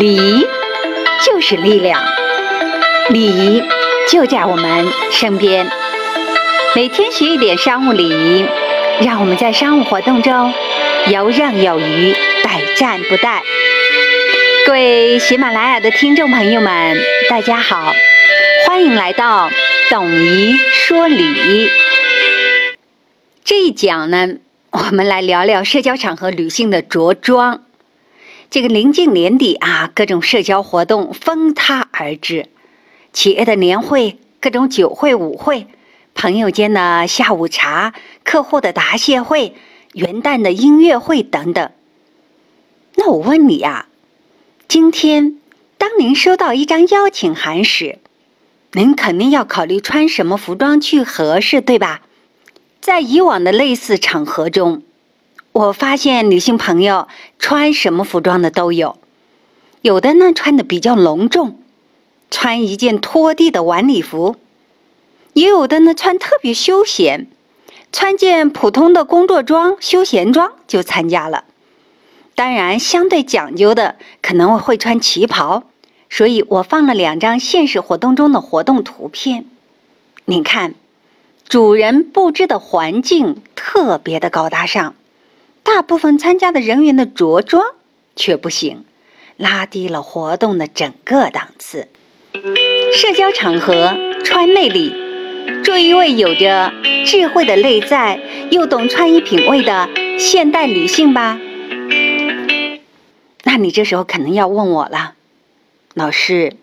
礼仪就是力量，礼仪就在我们身边。每天学一点商务礼仪，让我们在商务活动中游刃有余、百战不殆。各位喜马拉雅的听众朋友们，大家好，欢迎来到董姨说礼。这一讲呢，我们来聊聊社交场合女性的着装。这个临近年底啊，各种社交活动蜂沓而至，企业的年会、各种酒会、舞会、朋友间的下午茶、客户的答谢会、元旦的音乐会等等。那我问你呀，今天当您收到一张邀请函时，您肯定要考虑穿什么服装去合适，对吧？在以往的类似场合中。我发现女性朋友穿什么服装的都有，有的呢穿的比较隆重，穿一件拖地的晚礼服；也有的呢穿特别休闲，穿件普通的工作装、休闲装就参加了。当然，相对讲究的可能会穿旗袍。所以我放了两张现实活动中的活动图片，你看，主人布置的环境特别的高大上。大部分参加的人员的着装却不行，拉低了活动的整个档次。社交场合穿魅力，做一位有着智慧的内在又懂穿衣品味的现代女性吧。那你这时候可能要问我了，老师，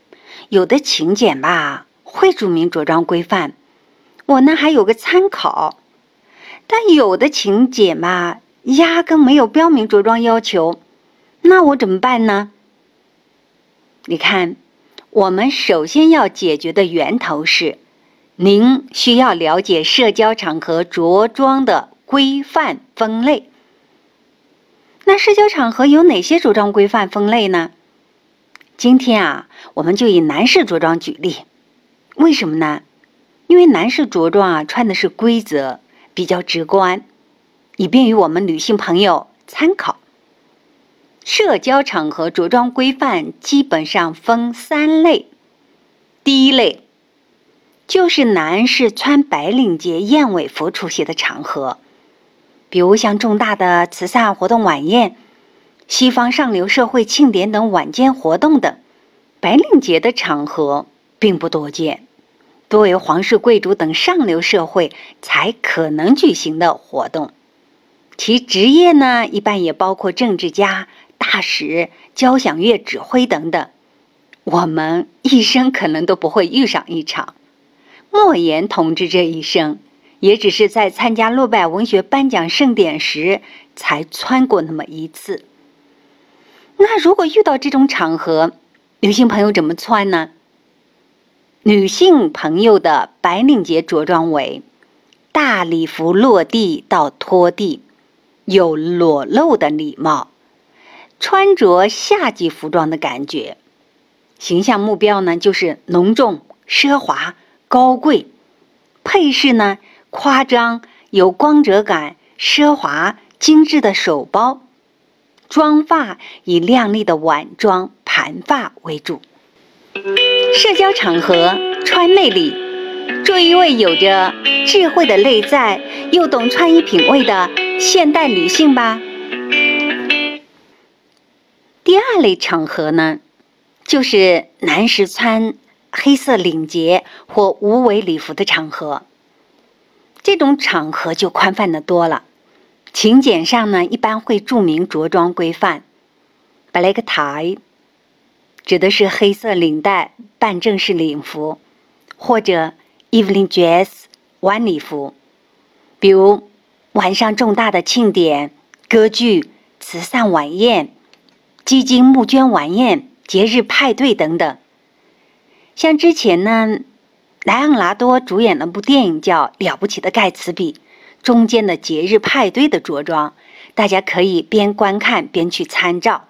有的请柬吧会注明着装规范，我呢还有个参考，但有的请柬嘛。压根没有标明着装要求，那我怎么办呢？你看，我们首先要解决的源头是，您需要了解社交场合着装的规范分类。那社交场合有哪些着装规范分类呢？今天啊，我们就以男士着装举例。为什么呢？因为男士着装啊，穿的是规则，比较直观。以便于我们女性朋友参考。社交场合着装规范基本上分三类。第一类就是男士穿白领节燕尾服出席的场合，比如像重大的慈善活动晚宴、西方上流社会庆典等晚间活动等。白领节的场合并不多见，多为皇室贵族等上流社会才可能举行的活动。其职业呢，一般也包括政治家、大使、交响乐指挥等等。我们一生可能都不会遇上一场。莫言同志这一生，也只是在参加诺贝尔文学颁奖盛典时才穿过那么一次。那如果遇到这种场合，女性朋友怎么穿呢？女性朋友的白领节着装为大礼服落地到拖地。有裸露的礼貌，穿着夏季服装的感觉，形象目标呢就是隆重、奢华、高贵，配饰呢夸张、有光泽感、奢华、精致的手包，妆发以亮丽的晚妆、盘发为主。社交场合穿魅力，做一位有着智慧的内在又懂穿衣品味的。现代女性吧。第二类场合呢，就是男士穿黑色领结或无尾礼服的场合。这种场合就宽泛的多了。请柬上呢，一般会注明着装规范。Black tie 指的是黑色领带半正式礼服，或者 evening dress 晚礼服，比如。晚上重大的庆典、歌剧、慈善晚宴、基金募捐晚宴、节日派对等等。像之前呢，莱昂纳多主演了部电影叫《了不起的盖茨比》，中间的节日派对的着装，大家可以边观看边去参照。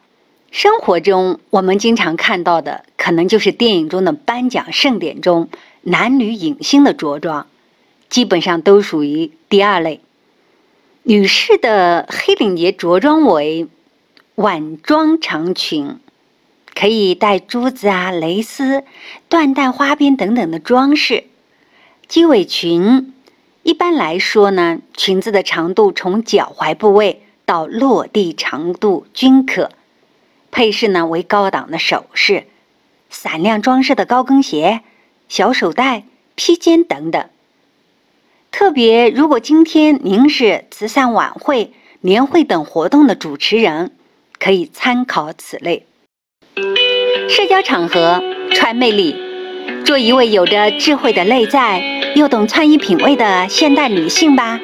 生活中我们经常看到的，可能就是电影中的颁奖盛典中男女影星的着装，基本上都属于第二类。女士的黑领结着装为晚装长裙，可以带珠子啊、蕾丝、缎带、花边等等的装饰。鸡尾裙，一般来说呢，裙子的长度从脚踝部位到落地长度均可。配饰呢为高档的首饰、闪亮装饰的高跟鞋、小手袋、披肩等等。特别如果今天您是慈善晚会、年会等活动的主持人，可以参考此类。社交场合穿魅力，做一位有着智慧的内在又懂穿衣品味的现代女性吧。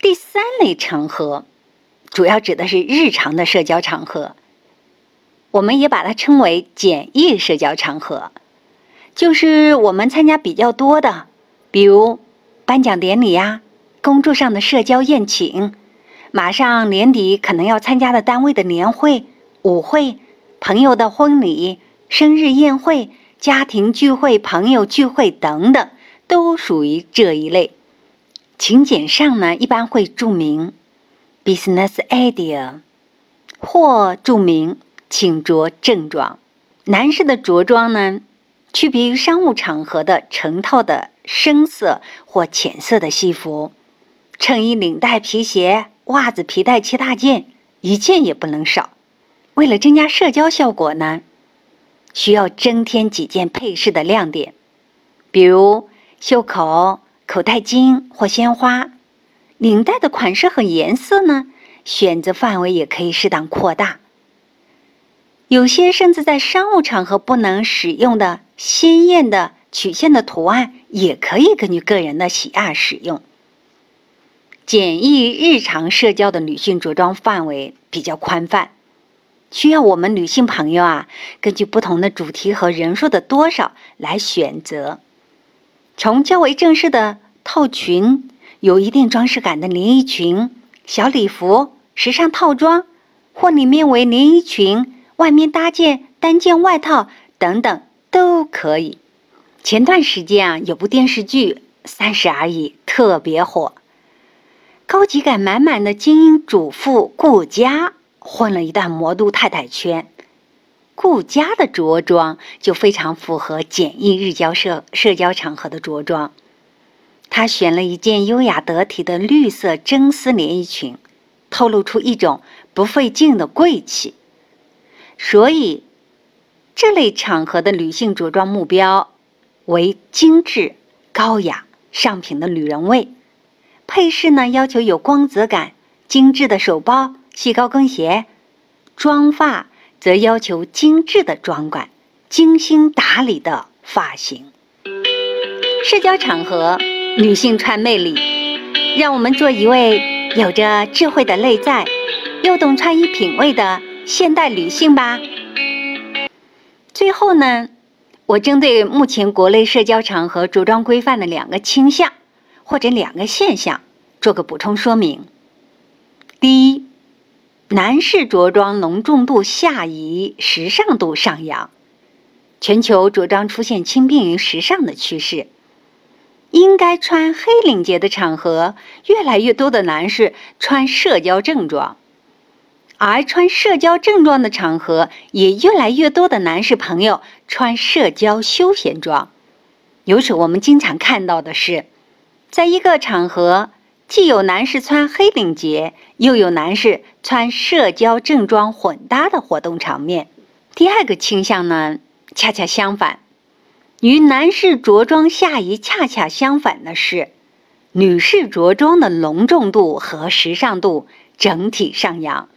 第三类场合，主要指的是日常的社交场合，我们也把它称为简易社交场合，就是我们参加比较多的，比如颁奖典礼呀、工作上的社交宴请，马上年底可能要参加的单位的年会、舞会。朋友的婚礼、生日宴会、家庭聚会、朋友聚会等等，都属于这一类。请柬上呢，一般会注明 “business idea” 或注明“请着正装”。男士的着装呢，区别于商务场合的成套的深色或浅色的西服、衬衣、领带、皮鞋、袜子、皮带七大件，一件也不能少。为了增加社交效果呢，需要增添几件配饰的亮点，比如袖口、口袋巾或鲜花。领带的款式和颜色呢，选择范围也可以适当扩大。有些甚至在商务场合不能使用的鲜艳的曲线的图案，也可以根据个人的喜爱使用。简易日常社交的女性着装范围比较宽泛。需要我们女性朋友啊，根据不同的主题和人数的多少来选择，从较为正式的套裙、有一定装饰感的连衣裙、小礼服、时尚套装，或里面为连衣裙，外面搭件单件外套等等都可以。前段时间啊，有部电视剧《三十而已》特别火，高级感满满的精英主妇顾佳。混了一段魔都太太圈，顾佳的着装就非常符合简易日交社社交场合的着装。她选了一件优雅得体的绿色真丝连衣裙，透露出一种不费劲的贵气。所以，这类场合的女性着装目标为精致、高雅、上品的女人味。配饰呢，要求有光泽感，精致的手包。细高跟鞋，妆发则要求精致的妆感，精心打理的发型。社交场合，女性穿魅力，让我们做一位有着智慧的内在，又懂穿衣品味的现代女性吧。最后呢，我针对目前国内社交场合着装规范的两个倾向或者两个现象做个补充说明。第一。男士着装浓重度下移，时尚度上扬，全球着装出现轻便于时尚的趋势。应该穿黑领结的场合，越来越多的男士穿社交正装；而穿社交正装的场合，也越来越多的男士朋友穿社交休闲装。由此，我们经常看到的是，在一个场合。既有男士穿黑领结，又有男士穿社交正装混搭的活动场面。第二个倾向呢，恰恰相反，与男士着装下移恰恰相反的是，女士着装的隆重度和时尚度整体上扬。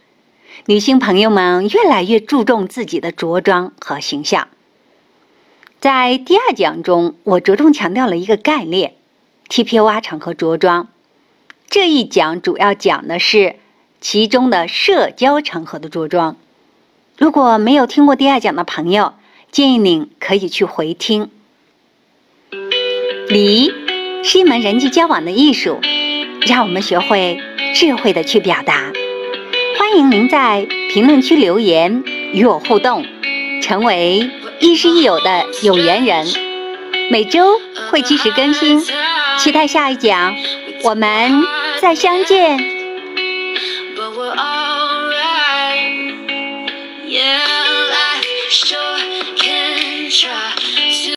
女性朋友们越来越注重自己的着装和形象。在第二讲中，我着重强调了一个概念：TPOR 场合着装。这一讲主要讲的是其中的社交场合的着装。如果没有听过第二讲的朋友，建议您可以去回听。礼是一门人际交往的艺术，让我们学会智慧的去表达。欢迎您在评论区留言与我互动，成为亦师亦友的有缘人。每周会及时更新，期待下一讲，我们。再相见。